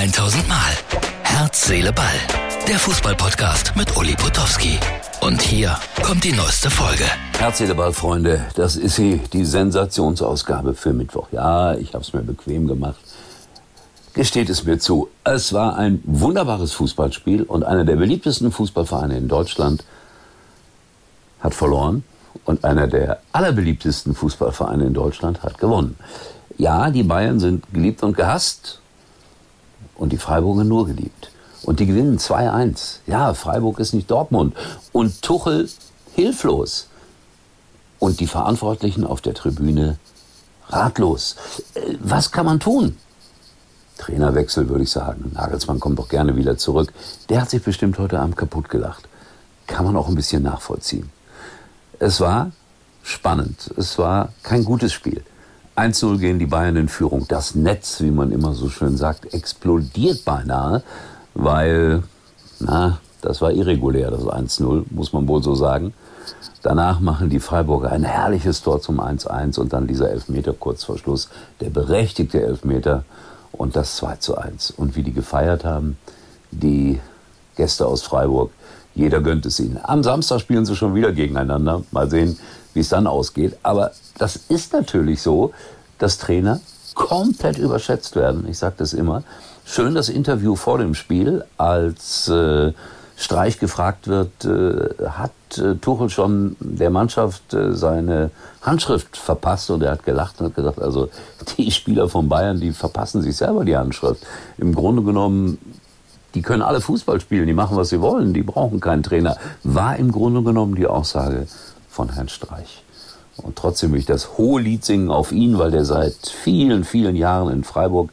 1000 Mal. Herz, Seele, Ball. Der Fußballpodcast mit Uli Potowski. Und hier kommt die neueste Folge. Herz, Seele, Ball, Freunde. Das ist sie, die Sensationsausgabe für Mittwoch. Ja, ich habe es mir bequem gemacht. Gesteht es mir zu. Es war ein wunderbares Fußballspiel und einer der beliebtesten Fußballvereine in Deutschland hat verloren und einer der allerbeliebtesten Fußballvereine in Deutschland hat gewonnen. Ja, die Bayern sind geliebt und gehasst und die Freiburger nur geliebt. Und die gewinnen 2-1. Ja, Freiburg ist nicht Dortmund. Und Tuchel hilflos. Und die Verantwortlichen auf der Tribüne ratlos. Äh, was kann man tun? Trainerwechsel würde ich sagen. Nagelsmann kommt doch gerne wieder zurück. Der hat sich bestimmt heute Abend kaputt gelacht. Kann man auch ein bisschen nachvollziehen. Es war spannend. Es war kein gutes Spiel. 1-0 gehen die Bayern in Führung. Das Netz, wie man immer so schön sagt, explodiert beinahe, weil, na, das war irregulär, das 1-0, muss man wohl so sagen. Danach machen die Freiburger ein herrliches Tor zum 1-1 und dann dieser Elfmeter kurz vor Schluss, der berechtigte Elfmeter und das 2 1. Und wie die gefeiert haben, die Gäste aus Freiburg, jeder gönnt es ihnen. Am Samstag spielen sie schon wieder gegeneinander. Mal sehen, wie es dann ausgeht. Aber das ist natürlich so, dass Trainer komplett überschätzt werden. Ich sage das immer. Schön das Interview vor dem Spiel, als äh, Streich gefragt wird, äh, hat äh, Tuchel schon der Mannschaft äh, seine Handschrift verpasst und er hat gelacht und hat gesagt, also die Spieler von Bayern, die verpassen sich selber die Handschrift. Im Grunde genommen, die können alle Fußball spielen, die machen, was sie wollen, die brauchen keinen Trainer. War im Grunde genommen die Aussage von Herrn Streich. Und trotzdem will ich das hohe Lied singen auf ihn, weil der seit vielen, vielen Jahren in Freiburg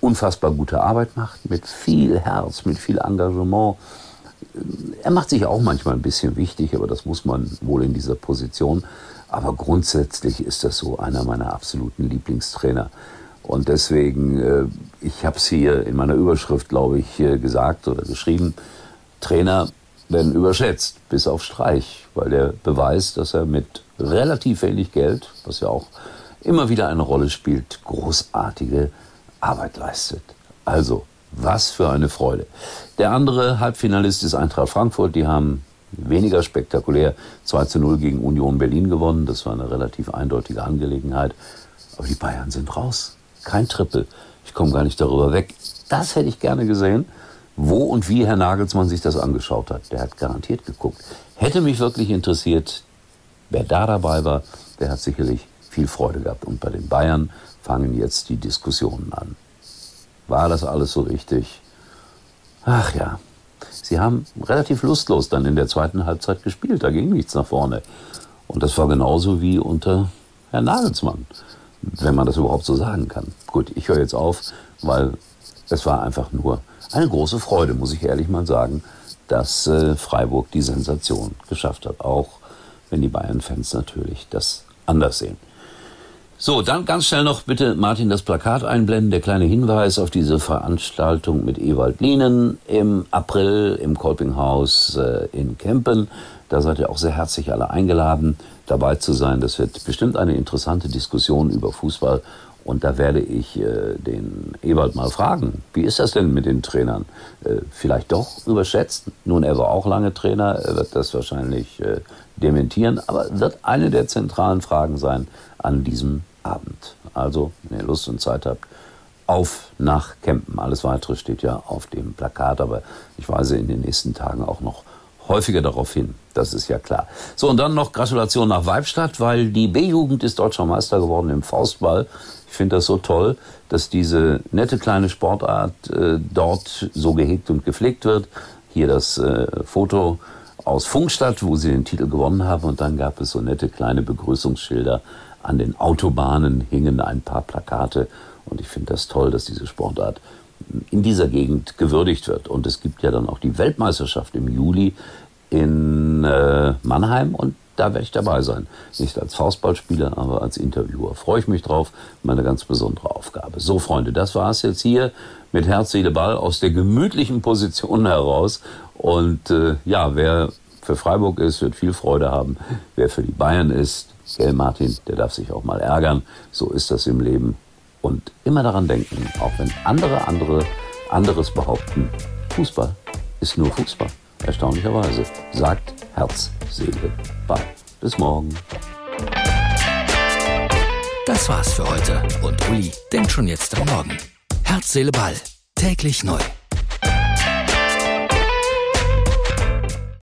unfassbar gute Arbeit macht, mit viel Herz, mit viel Engagement. Er macht sich auch manchmal ein bisschen wichtig, aber das muss man wohl in dieser Position. Aber grundsätzlich ist das so einer meiner absoluten Lieblingstrainer. Und deswegen, äh, ich habe es hier in meiner Überschrift, glaube ich, gesagt oder geschrieben, Trainer werden überschätzt, bis auf Streich, weil der beweist, dass er mit relativ wenig Geld, was ja auch immer wieder eine Rolle spielt, großartige Arbeit leistet. Also, was für eine Freude. Der andere Halbfinalist ist Eintracht Frankfurt. Die haben weniger spektakulär 2 zu 0 gegen Union Berlin gewonnen. Das war eine relativ eindeutige Angelegenheit. Aber die Bayern sind raus. Kein Triple. Ich komme gar nicht darüber weg. Das hätte ich gerne gesehen wo und wie Herr Nagelsmann sich das angeschaut hat. Der hat garantiert geguckt. Hätte mich wirklich interessiert, wer da dabei war, der hat sicherlich viel Freude gehabt. Und bei den Bayern fangen jetzt die Diskussionen an. War das alles so richtig? Ach ja, sie haben relativ lustlos dann in der zweiten Halbzeit gespielt. Da ging nichts nach vorne. Und das war genauso wie unter Herrn Nagelsmann, wenn man das überhaupt so sagen kann. Gut, ich höre jetzt auf, weil es war einfach nur eine große Freude, muss ich ehrlich mal sagen, dass äh, Freiburg die Sensation geschafft hat. Auch wenn die Bayern-Fans natürlich das anders sehen. So, dann ganz schnell noch bitte Martin das Plakat einblenden. Der kleine Hinweis auf diese Veranstaltung mit Ewald Lienen im April im Kolpinghaus äh, in Kempen. Da seid ihr auch sehr herzlich alle eingeladen, dabei zu sein. Das wird bestimmt eine interessante Diskussion über Fußball und da werde ich äh, den Ewald mal fragen, wie ist das denn mit den Trainern? Äh, vielleicht doch überschätzt. Nun, er war auch lange Trainer, er wird das wahrscheinlich äh, dementieren, aber wird eine der zentralen Fragen sein an diesem Abend. Also, wenn ihr Lust und Zeit habt, auf nach Kempen. Alles weitere steht ja auf dem Plakat, aber ich weise in den nächsten Tagen auch noch häufiger darauf hin. Das ist ja klar. So, und dann noch Gratulation nach Weibstadt, weil die B-Jugend ist deutscher Meister geworden im Faustball. Ich finde das so toll, dass diese nette kleine Sportart äh, dort so gehegt und gepflegt wird. Hier das äh, Foto aus Funkstadt, wo sie den Titel gewonnen haben. Und dann gab es so nette kleine Begrüßungsschilder. An den Autobahnen hingen ein paar Plakate. Und ich finde das toll, dass diese Sportart in dieser Gegend gewürdigt wird. Und es gibt ja dann auch die Weltmeisterschaft im Juli in äh, Mannheim und da werde ich dabei sein. Nicht als Faustballspieler, aber als Interviewer. Freue ich mich drauf. Meine ganz besondere Aufgabe. So, Freunde, das war es jetzt hier mit Herz, Seele, Ball aus der gemütlichen Position heraus. Und äh, ja, wer für Freiburg ist, wird viel Freude haben. Wer für die Bayern ist, gell, Martin, der darf sich auch mal ärgern. So ist das im Leben. Und immer daran denken, auch wenn andere andere anderes behaupten. Fußball ist nur Fußball. Erstaunlicherweise. Sagt Herz, Seele, Ball. Bis morgen. Das war's für heute. Und Uli denkt schon jetzt am Morgen. Herz, Seele, Ball. Täglich neu.